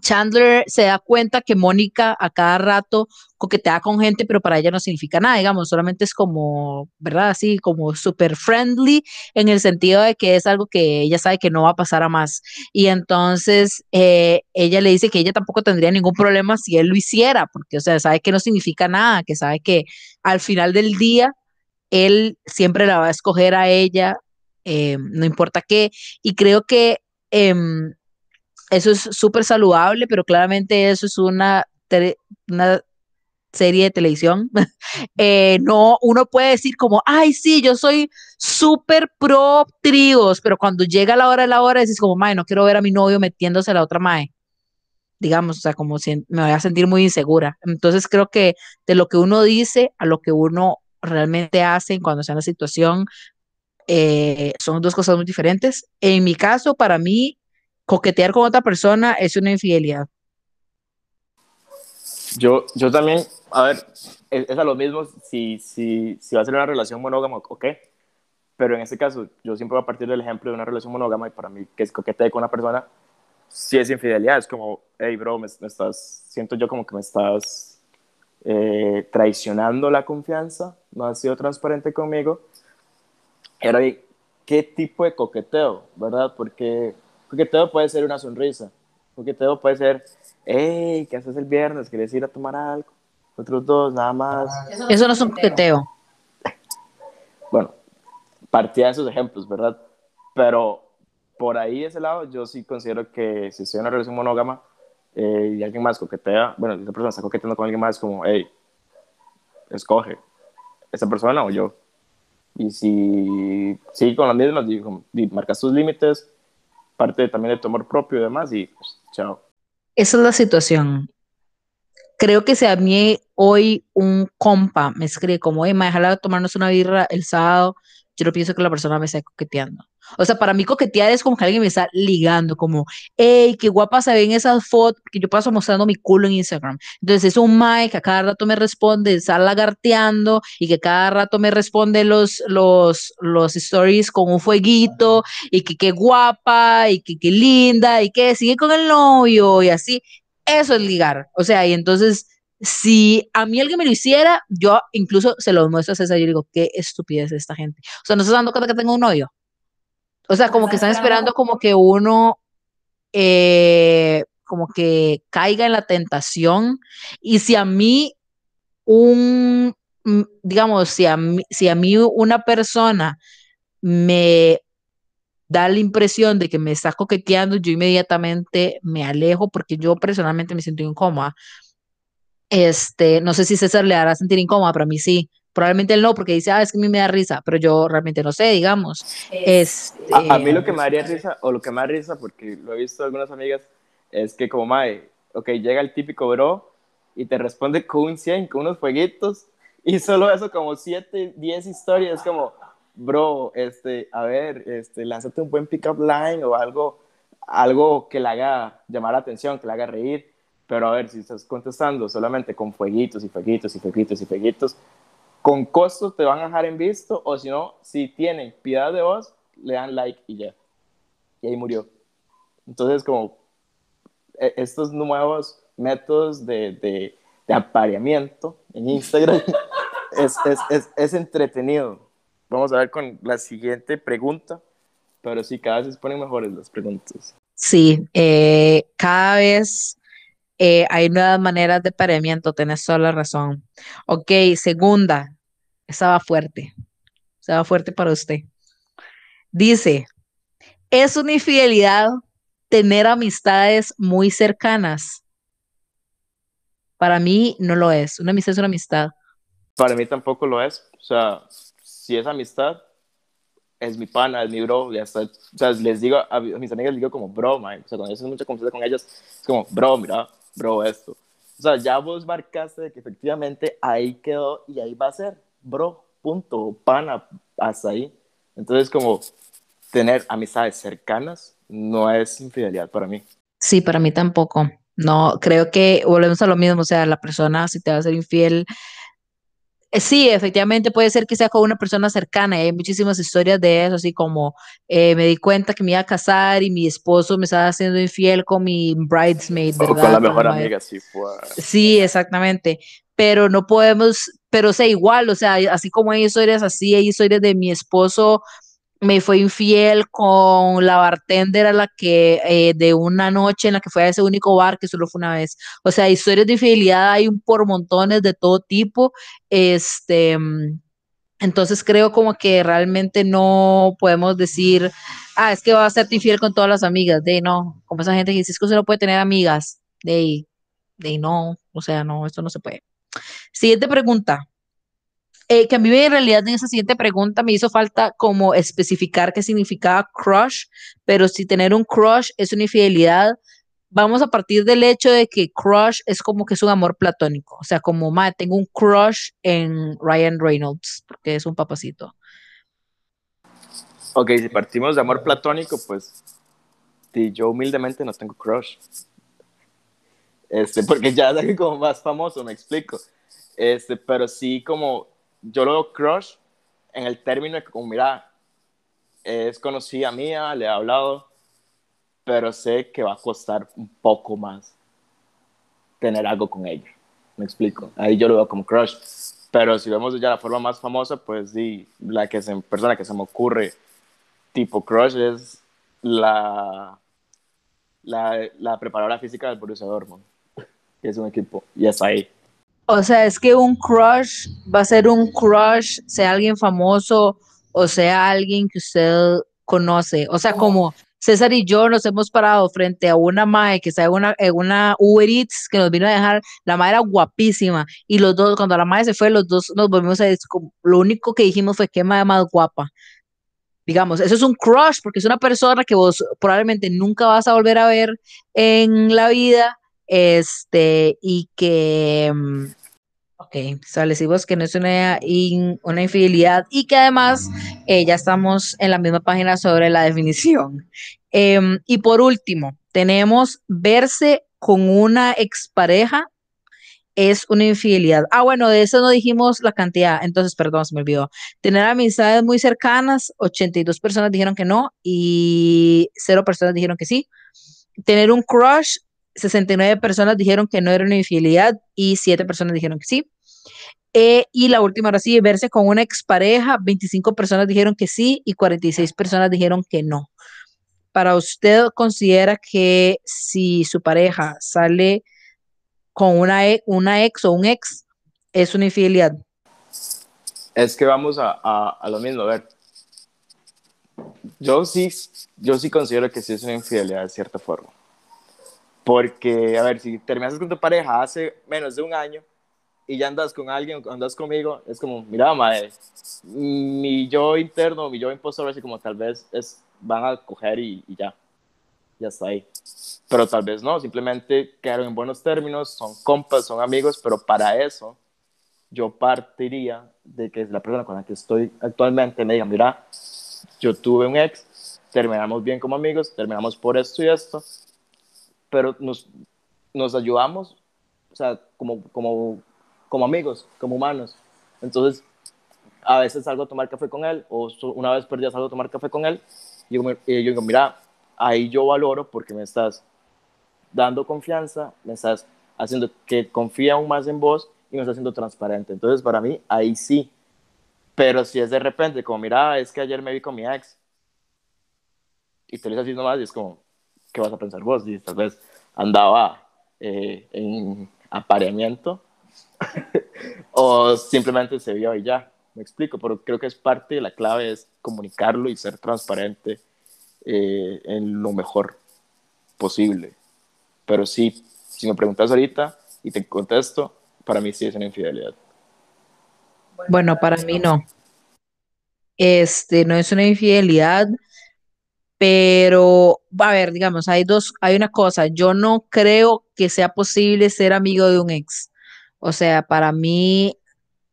Chandler se da cuenta que Mónica a cada rato coquetea con gente, pero para ella no significa nada, digamos, solamente es como, ¿verdad? Así como súper friendly en el sentido de que es algo que ella sabe que no va a pasar a más. Y entonces eh, ella le dice que ella tampoco tendría ningún problema si él lo hiciera, porque, o sea, sabe que no significa nada, que sabe que al final del día él siempre la va a escoger a ella, eh, no importa qué. Y creo que... Em, eso es súper saludable, pero claramente eso es una, una serie de televisión. *laughs* Eh, no, uno puede decir como, ay, sí, yo soy súper pro tríos, pero cuando llega la hora de la hora, dices como, mae, no quiero ver a mi novio metiéndose a la otra mae. Digamos, o sea, como si me voy a sentir muy insegura. Entonces creo que de lo que uno dice a lo que uno realmente hace cuando está en la situación, eh, son dos cosas muy diferentes. En mi caso, para mí, coquetear con otra persona es una infidelidad. Yo, yo también, a ver, es, a lo mismo si, si, si va a ser una relación monógama, ok, pero en este caso yo siempre voy a partir del ejemplo de una relación monógama y para mí que es coquetear con una persona, si es infidelidad, es como, hey bro, me, estás, siento yo como que me estás eh, traicionando la confianza, no has sido transparente conmigo. Pero, ¿qué tipo de coqueteo, verdad? Porque Coqueteo puede ser una sonrisa. Coqueteo puede ser, hey, ¿qué haces el viernes? ¿Quieres ir a tomar algo? Otros dos, nada más. Eso no es un coqueteo. Bueno, partía de esos ejemplos, ¿verdad? Pero por ahí, ese lado, yo sí considero que si estoy en una relación monógama, eh, y alguien más coquetea, bueno, esa persona está coqueteando con alguien más, como, hey, escoge, esa persona o yo. Y si sigue con las mismas, digo, marcas tus límites, parte también de tu amor propio y demás, y pues, chao. Esa es la situación. Creo que si a mí hoy un compa me escribe como, hey, me déjala tomarnos una birra el sábado, yo no pienso que la persona me esté coqueteando. O sea, para mí coquetear es como que alguien me está ligando, como, hey, qué guapa se ven esas fotos, que yo paso mostrando mi culo en Instagram. Entonces es un Mike que a cada rato me responde, está lagarteando y que cada rato me responde los, los, los stories con un fueguito y que qué guapa y que qué linda y que sigue con el novio y así. Eso es ligar. O sea, y entonces si a mí alguien me lo hiciera, yo incluso se lo muestro a César y digo, qué estupidez esta gente. O sea, no estás dando cuenta que tengo un novio. O sea, como que están esperando como que uno, eh, como que caiga en la tentación. Y si a mí, un, mm, digamos, si a mí, si a mí una persona me da la impresión de que me está coqueteando, yo inmediatamente me alejo porque yo personalmente me siento incómoda. Este, no sé si César le hará sentir incómoda, pero a mí sí. Probablemente él no, porque dice, ah, es que a mí me da risa, pero yo realmente no sé, digamos. Es, a, mí lo que me daría risa, o lo que me da risa, porque lo he visto algunas amigas, es que como, mae, ok, llega el típico bro y te responde con un 100, con unos fueguitos, *laughs* y solo eso como 7, 10 historias, como, bro, este, a ver, este, lánzate un buen pick-up line o algo, algo que le haga llamar la atención, que le haga reír, pero a ver, si estás contestando solamente con fueguitos y fueguitos y fueguitos y fueguitos, con costos te van a dejar en visto, o si no, si tienen piedad de voz, le dan like y ya. Y ahí murió. Entonces, como e, estos nuevos métodos de, de, de apareamiento en Instagram *laughs* es, es, es, es, entretenido. Vamos a ver con la siguiente pregunta, pero sí, cada vez se ponen mejores las preguntas. Sí, eh, cada vez eh, hay nuevas maneras de apareamiento, tenés toda la razón. Ok, segunda, estaba fuerte, estaba fuerte para usted. Dice, es una infidelidad tener amistades muy cercanas. Para mí no lo es, una amistad es una amistad. Para mí tampoco lo es, o sea, si es amistad, es mi pana, es mi bro, ya está. O sea, les digo a, mis amigas, les digo como bro, man. O sea, cuando yo mucha confianza con ellas, es como, bro, mira, bro, esto. O sea, ya vos marcaste de que efectivamente ahí quedó y ahí va a ser, bro, punto, pana, hasta ahí. Entonces, como tener amistades cercanas no es infidelidad para mí. Sí, para mí tampoco. No, creo que volvemos a lo mismo, o sea, la persona si te va a ser infiel, sí, efectivamente puede ser que sea con una persona cercana. hay muchísimas historias de eso, así como eh, me di cuenta que me iba a casar y mi esposo me estaba haciendo infiel con mi bridesmaid, ¿verdad? O con la mejor amiga, sí fue. Sí, exactamente. Pero no podemos, pero sea igual, o sea, así como hay historias así, hay historias de mi esposo me fue infiel con la bartender a la que eh, de una noche en la que fue a ese único bar que solo fue una vez. O sea, historias de infidelidad hay por montones de todo tipo. Este, entonces creo como que realmente no podemos decir, ah, es que va a ser infiel con todas las amigas. De no, como esa gente que dice, es que no puede tener amigas. De, de no, o sea, no, esto no se puede. Siguiente pregunta. Eh, que a mí en realidad en esa siguiente pregunta me hizo falta como especificar qué significaba crush, pero si tener un crush es una infidelidad, vamos a partir del hecho de que crush es como que es un amor platónico, o sea, como, ma, tengo un crush en Ryan Reynolds, porque es un papacito. Ok, si partimos de amor platónico, pues yo humildemente no tengo crush. Este, porque ya *laughs* es como más famoso, me explico. Este, pero sí como yo lo veo crush en el término de que, como, mira, es conocida mía, le he hablado, pero sé que va a costar un poco más tener algo con ella. Me explico. Ahí yo lo veo como crush. Pero si vemos ya la forma más famosa, pues sí, la que se, persona que se me ocurre tipo crush es la, la, la preparadora física del Borussia Dortmund, *laughs* es un equipo, y es ahí. O sea, es que un crush va a ser un crush, sea alguien famoso o sea alguien que usted conoce. O sea, como César y yo nos hemos parado frente a una madre que está en una, en una Uber Eats que nos vino a dejar, la madre era guapísima y los dos, cuando la madre se fue, los dos nos volvimos a decir, lo único que dijimos fue que madre más guapa. Digamos, eso es un crush porque es una persona que vos probablemente nunca vas a volver a ver en la vida, este, y que... Mm, Ok, establecimos que no es una, una infidelidad y que además eh, ya estamos en la misma página sobre la definición. Em, y por último, tenemos verse con una expareja es una infidelidad. Ah, bueno, de eso no dijimos la cantidad, entonces, perdón, se me olvidó. Tener amistades muy cercanas, 82 personas dijeron que no y cero personas dijeron que sí. Tener un crush, 69 personas dijeron que no era una infidelidad y 7 personas dijeron que sí. Eh, y la última, ahora sí, verse con una expareja, 25 personas dijeron que sí y 46 personas dijeron que no. Para usted, ¿considera que si su pareja sale con una, e, una ex o un ex, es una infidelidad? Es que vamos a, a, lo mismo, a ver. Yo sí, yo sí considero que sí es una infidelidad de cierta forma. Porque, a ver, si terminas con tu pareja hace menos de un año, y ya andas con alguien, andas conmigo, es como, mira, madre, mi yo interno, mi yo impostor, así como tal vez es, van a coger y, ya, ya está ahí. Pero tal vez no, simplemente quedaron en buenos términos, son compas, son amigos, pero para eso yo partiría de que la persona con la que estoy actualmente me diga, mira, yo tuve un ex, terminamos bien como amigos, terminamos por esto y esto, pero nos, nos ayudamos, o sea, como, como como amigos, como humanos. Entonces, a veces salgo a tomar café con él, o una vez perdí salgo a tomar café con él, y yo, digo, mira, ahí yo valoro porque me estás dando confianza, me estás haciendo que confíe aún más en vos y me estás haciendo transparente. Entonces, para mí, ahí sí. Pero si es de repente, como, mira, es que ayer me vi con mi ex, y te lo así nomás, y es como, ¿qué vas a pensar vos? Y tal vez andaba eh, en apareamiento, *laughs* o simplemente se vio y ya, me explico, pero creo que es parte de la clave es comunicarlo y ser transparente eh, en lo mejor posible. Pero sí, si me preguntas ahorita y te contesto, para mí sí es una infidelidad. Bueno, para mí no. Este no es una infidelidad, pero a ver, digamos, hay dos, hay una cosa, yo no creo que sea posible ser amigo de un ex. O sea, para mí,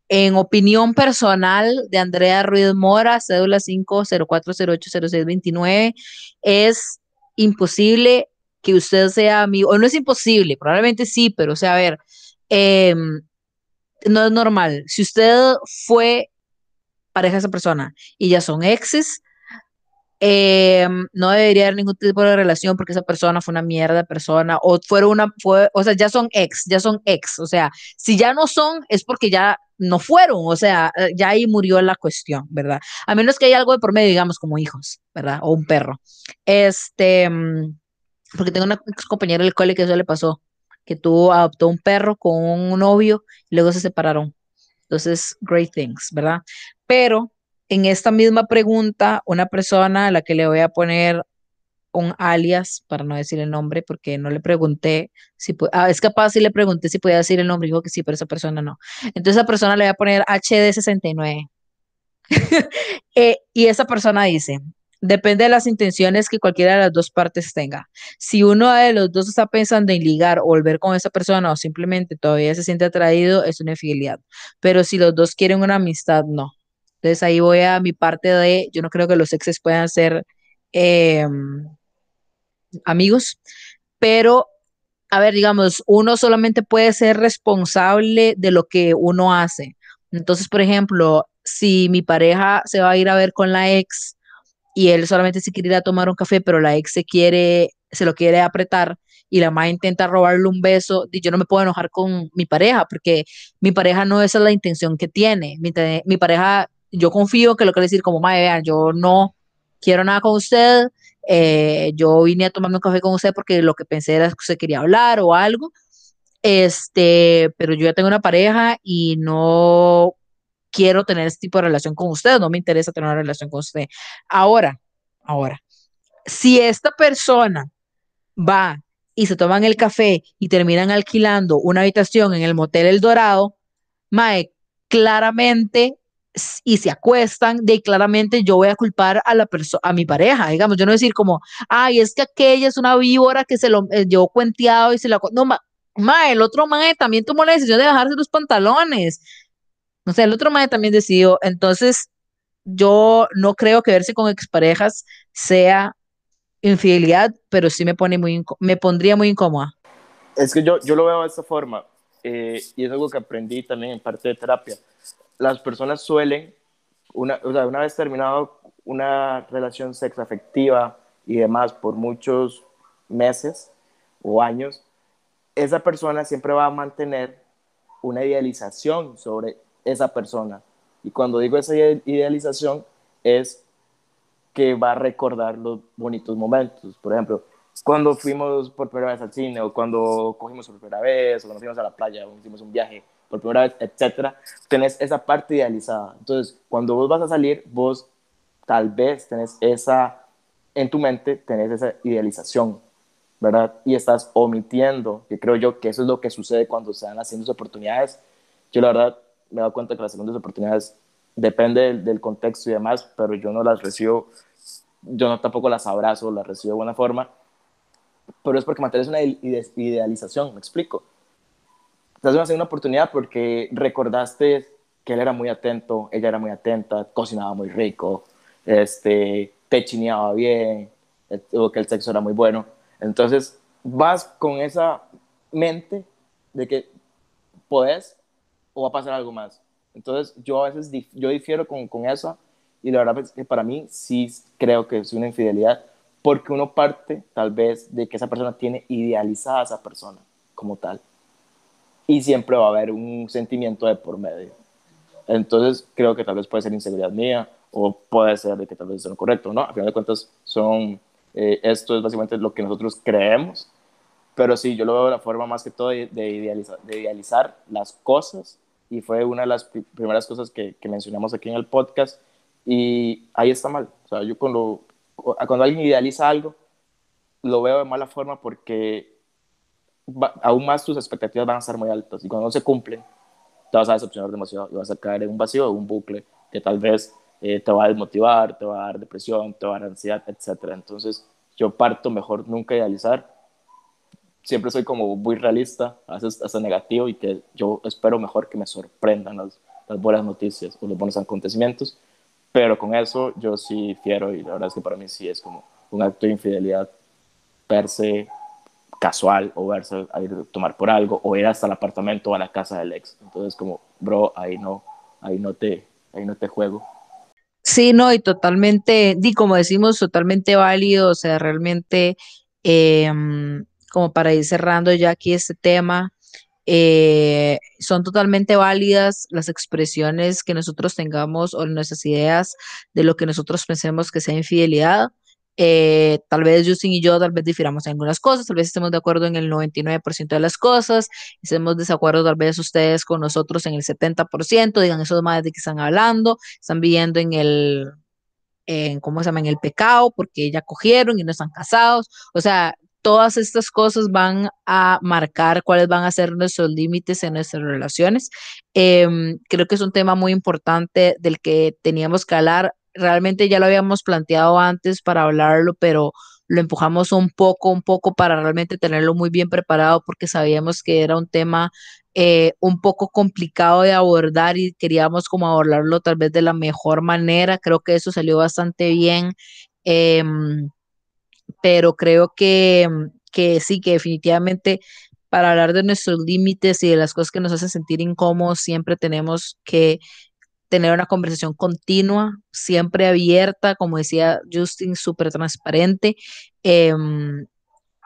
en opinión personal de Andrea Ruiz Mora, cédula 504080629, es imposible que usted sea amigo, o no es imposible, probablemente sí, pero o sea, a ver, em, no es normal. Si usted fue pareja de esa persona y ya son exes, Em, no debería haber ningún tipo de relación porque esa persona fue una mierda persona o fueron una, fue, o sea, ya son ex, ya son ex, o sea, si ya no son es porque ya no fueron, o sea, eh, ya ahí murió la cuestión, ¿verdad? A menos que haya algo de por medio, digamos, como hijos, ¿verdad? O un perro. Este, mm, porque tengo una compañera del cole que eso le pasó, que tuvo, adoptó un perro con un novio luego se separaron. Entonces, great things, ¿verdad? Pero en esta misma pregunta, una persona a la que le voy a poner un alias, para no decir el nombre, porque no le pregunté si ah, es capaz si le pregunté si podía decir el nombre, dijo que sí, pero esa persona no. Entonces esa persona le voy a poner HD69. *laughs* Eh, y esa persona dice, depende de las intenciones que cualquiera de las dos partes tenga. Si uno de los dos está pensando en ligar o volver con esa persona o simplemente todavía se siente atraído, es una infidelidad. Pero si los dos quieren una amistad, no. Entonces ahí voy a mi parte de, yo no creo que los exes puedan ser em, amigos, pero, a ver, digamos, uno solamente puede ser responsable de lo que uno hace. Entonces, por ejemplo, si mi pareja se va a ir a ver con la ex y él solamente se quiere ir a tomar un café, pero la ex se quiere, se lo quiere apretar y la madre intenta robarle un beso, yo no me puedo enojar con mi pareja porque mi pareja no esa es la intención que tiene. Mi pareja yo confío que lo que decir como, madre, vean, yo no quiero nada con usted, eh, yo vine a tomarme un café con usted porque lo que pensé era que usted quería hablar o algo, este, pero yo ya tengo una pareja y no quiero tener este tipo de relación con usted, no me interesa tener una relación con usted. Ahora, ahora, si esta persona va y se toman el café y terminan alquilando una habitación en el motel El Dorado, Mae, claramente y se acuestan, de claramente yo voy a culpar a la persona, a mi pareja, digamos, yo no decir como, ay, es que aquella es una víbora que se lo eh, llevó cuenteado y se la, no, ma, el otro mae también tomó la decisión de bajarse los pantalones, no sé, el otro mae también decidió, entonces yo no creo que verse con exparejas sea infidelidad, pero sí me pone muy, me pondría muy incómoda. Es que yo, yo lo veo de esta forma, eh, y es algo que aprendí también en parte de terapia las personas suelen, una, o sea, una vez terminado una relación sexoafectiva y demás por muchos meses o años, esa persona siempre va a mantener una idealización sobre esa persona. Y cuando digo esa idealización es que va a recordar los bonitos momentos. Por ejemplo, cuando fuimos por primera vez al cine o cuando cogimos por primera vez o cuando fuimos a la playa o hicimos un viaje por primera vez, etcétera, tenés esa parte idealizada. Entonces, cuando vos vas a salir, vos tal vez tenés esa, en tu mente, tenés esa idealización, ¿verdad? Y estás omitiendo, que creo yo que eso es lo que sucede cuando se dan segundas oportunidades. Yo la verdad me dado cuenta que las segundas oportunidades depende del, del, contexto y demás, pero yo no las recibo, yo no tampoco las abrazo, las recibo de buena forma, pero es porque mantienes una idealización, me explico haciendo una oportunidad porque recordaste que él era muy atento, ella era muy atenta, cocinaba muy rico, este, te chineaba bien, o que el sexo era muy bueno. Entonces vas con esa mente de que podés o va a pasar algo más. Entonces yo a veces yo difiero con, con eso y la verdad es que para mí sí creo que es una infidelidad porque uno parte tal vez de que esa persona tiene idealizada a esa persona como tal y siempre va a haber un sentimiento de por medio. Entonces, creo que tal vez puede ser inseguridad mía o puede ser de que tal vez es lo correcto, ¿no? A final de cuentas, son, eh, esto es básicamente lo que nosotros creemos, pero sí, yo lo veo de la forma más que todo de, idealizar, de idealizar, las cosas y fue una de las primeras cosas que, que, mencionamos aquí en el podcast y ahí está mal. O sea, yo cuando, cuando alguien idealiza algo, lo veo de mala forma porque aún más tus expectativas van a ser muy altas y cuando no se cumplen, te vas a decepcionar demasiado y vas a caer en un vacío, en un bucle que tal vez eh, te va a desmotivar, te va a dar depresión, te va a dar ansiedad, etc. Entonces, yo parto mejor nunca idealizar. Siempre soy como muy realista, a veces hasta negativo y que yo espero mejor que me sorprendan las, las buenas noticias o los buenos acontecimientos. Pero con eso yo sí fiero y la verdad es que para mí sí es como un acto de infidelidad per se casual o verse a ir a tomar por algo o ir hasta el apartamento o a la casa del ex. Entonces como, bro, ahí no, ahí no te, ahí no te juego. Sí, no, y totalmente, y como decimos, totalmente válido, o sea, realmente, em, como para ir cerrando ya aquí este tema, eh, son totalmente válidas las expresiones que nosotros tengamos o nuestras ideas de lo que nosotros pensemos que sea infidelidad. Eh, tal vez Justin y yo tal vez difiramos en algunas cosas, tal vez estemos de acuerdo en el 99% de las cosas, estemos desacuerdo tal vez ustedes con nosotros en el 70%, digan eso más de que están hablando, están viviendo en el, en, ¿cómo se llama? En el pecado porque ya cogieron y no están casados, o sea, todas estas cosas van a marcar cuáles van a ser nuestros límites en nuestras relaciones. Em, creo que es un tema muy importante del que teníamos que hablar realmente ya lo habíamos planteado antes para hablarlo, pero lo empujamos un poco, un poco para realmente tenerlo muy bien preparado porque sabíamos que era un tema eh, un poco complicado de abordar y queríamos como abordarlo tal vez de la mejor manera. Creo que eso salió bastante bien, em, pero creo que, que sí, que definitivamente para hablar de nuestros límites y de las cosas que nos hacen sentir incómodos, siempre tenemos que tener una conversación continua, siempre abierta, como decía Justin, súper transparente em,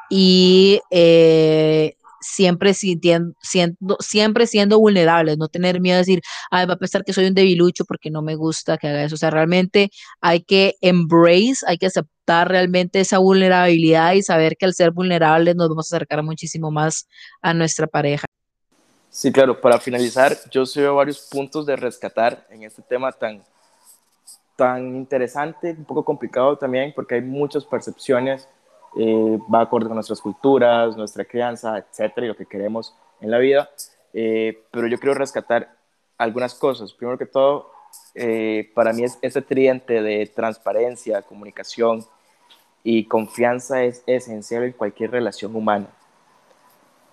y eh, siempre sintiendo, siendo, siempre siendo vulnerables, no tener miedo de decir, ay, va a pensar que soy un debilucho porque no me gusta que haga eso. O sea, realmente hay que embrace, hay que aceptar realmente esa vulnerabilidad y saber que al ser vulnerables nos vamos a acercar muchísimo más a nuestra pareja. Sí, claro, para finalizar, yo sí veo varios puntos de rescatar en este tema tan, tan interesante, un poco complicado también, porque hay muchas percepciones, eh, va acorde con nuestras culturas, nuestra crianza, etcétera, y lo que queremos en la vida. Eh, pero yo quiero rescatar algunas cosas. Primero que todo, eh, para mí es ese tridente de transparencia, comunicación y confianza es esencial en cualquier relación humana.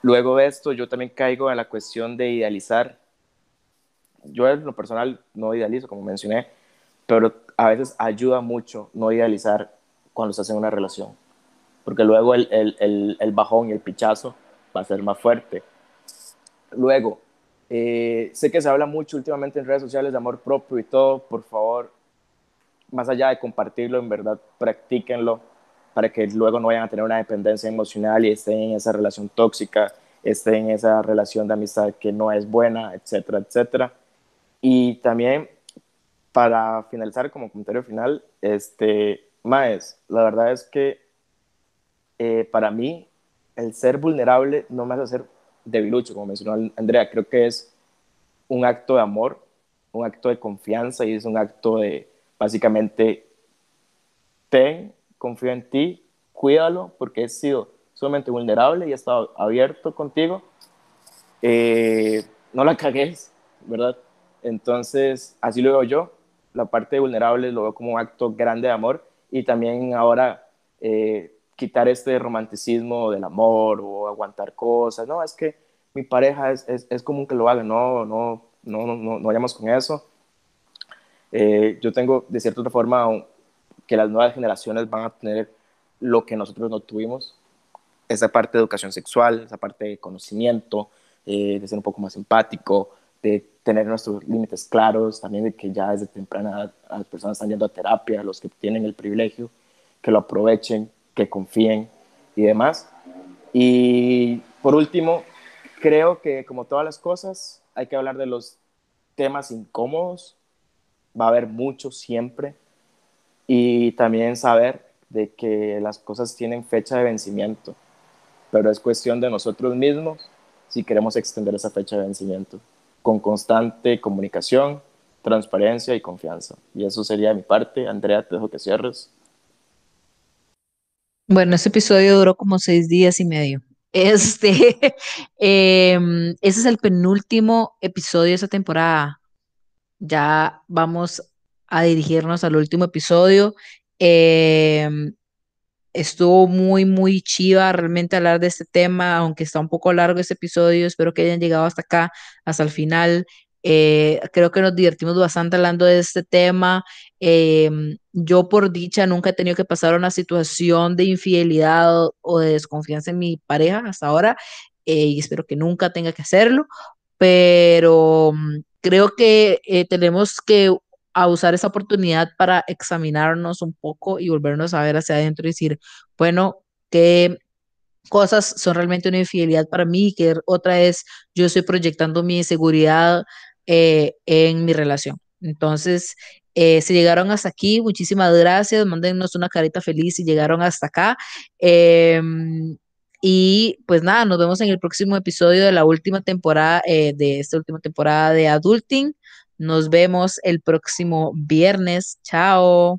Luego de esto, yo también caigo en la cuestión de idealizar. Yo en lo personal no idealizo, como mencioné, pero a veces ayuda mucho no idealizar cuando se hace una relación, porque luego el, el, el, bajón y el pichazo va a ser más fuerte. Luego, eh, sé que se habla mucho últimamente en redes sociales de amor propio y todo, por favor, más allá de compartirlo, en verdad, practíquenlo para que luego no vayan a tener una dependencia emocional y estén en esa relación tóxica, estén en esa relación de amistad que no es buena, etcétera, etcétera. Y también, para finalizar como comentario final, este, Maes, la verdad es que eh, para mí el ser vulnerable no me hace ser debilucho, como mencionó Andrea, creo que es un acto de amor, un acto de confianza y es un acto de básicamente ten confío en ti, cuídalo, porque he sido sumamente vulnerable y he estado abierto contigo. Eh, no la cagues, ¿verdad? Entonces, así lo veo yo. La parte vulnerable lo veo como un acto grande de amor y también ahora eh, quitar este romanticismo del amor o aguantar cosas. No, es que mi pareja es, es, es que lo haga. No, no, no, no, no, vayamos con eso. Eh, yo tengo, de cierta forma, que las nuevas generaciones van a tener lo que nosotros no tuvimos, esa parte de educación sexual, esa parte de conocimiento, eh, de ser un poco más empático, de tener nuestros límites claros, también de que ya desde temprana las personas están yendo a terapia, los que tienen el privilegio, que lo aprovechen, que confíen y demás. Y por último, creo que como todas las cosas, hay que hablar de los temas incómodos, va a haber muchos siempre, y también saber de que las cosas tienen fecha de vencimiento, pero es cuestión de nosotros mismos si queremos extender esa fecha de vencimiento, con constante comunicación, transparencia y confianza. Y eso sería mi parte. Andrea, te dejo que cierres. Bueno, este episodio duró como seis días y medio. Este, *laughs* em, ese es el penúltimo episodio de esta temporada. Ya vamos a dirigirnos al último episodio. Em, estuvo muy, muy chiva realmente hablar de este tema, aunque está un poco largo este episodio. Espero que hayan llegado hasta acá, hasta el final. Eh, creo que nos divertimos bastante hablando de este tema. Em, yo por dicha nunca he tenido que pasar una situación de infidelidad o, de desconfianza en mi pareja hasta ahora eh, y espero que nunca tenga que hacerlo, pero mm, creo que eh, tenemos que a usar esa oportunidad para examinarnos un poco y volvernos a ver hacia adentro y decir, bueno, qué cosas son realmente una infidelidad para mí, que otra es yo estoy proyectando mi inseguridad eh, en mi relación. Entonces, eh, si llegaron hasta aquí, muchísimas gracias, mándenos una carita feliz si llegaron hasta acá. Em, y pues nada, nos vemos en el próximo episodio de la última temporada, eh, de esta última temporada de Adulting. Nos vemos el próximo viernes. Chao.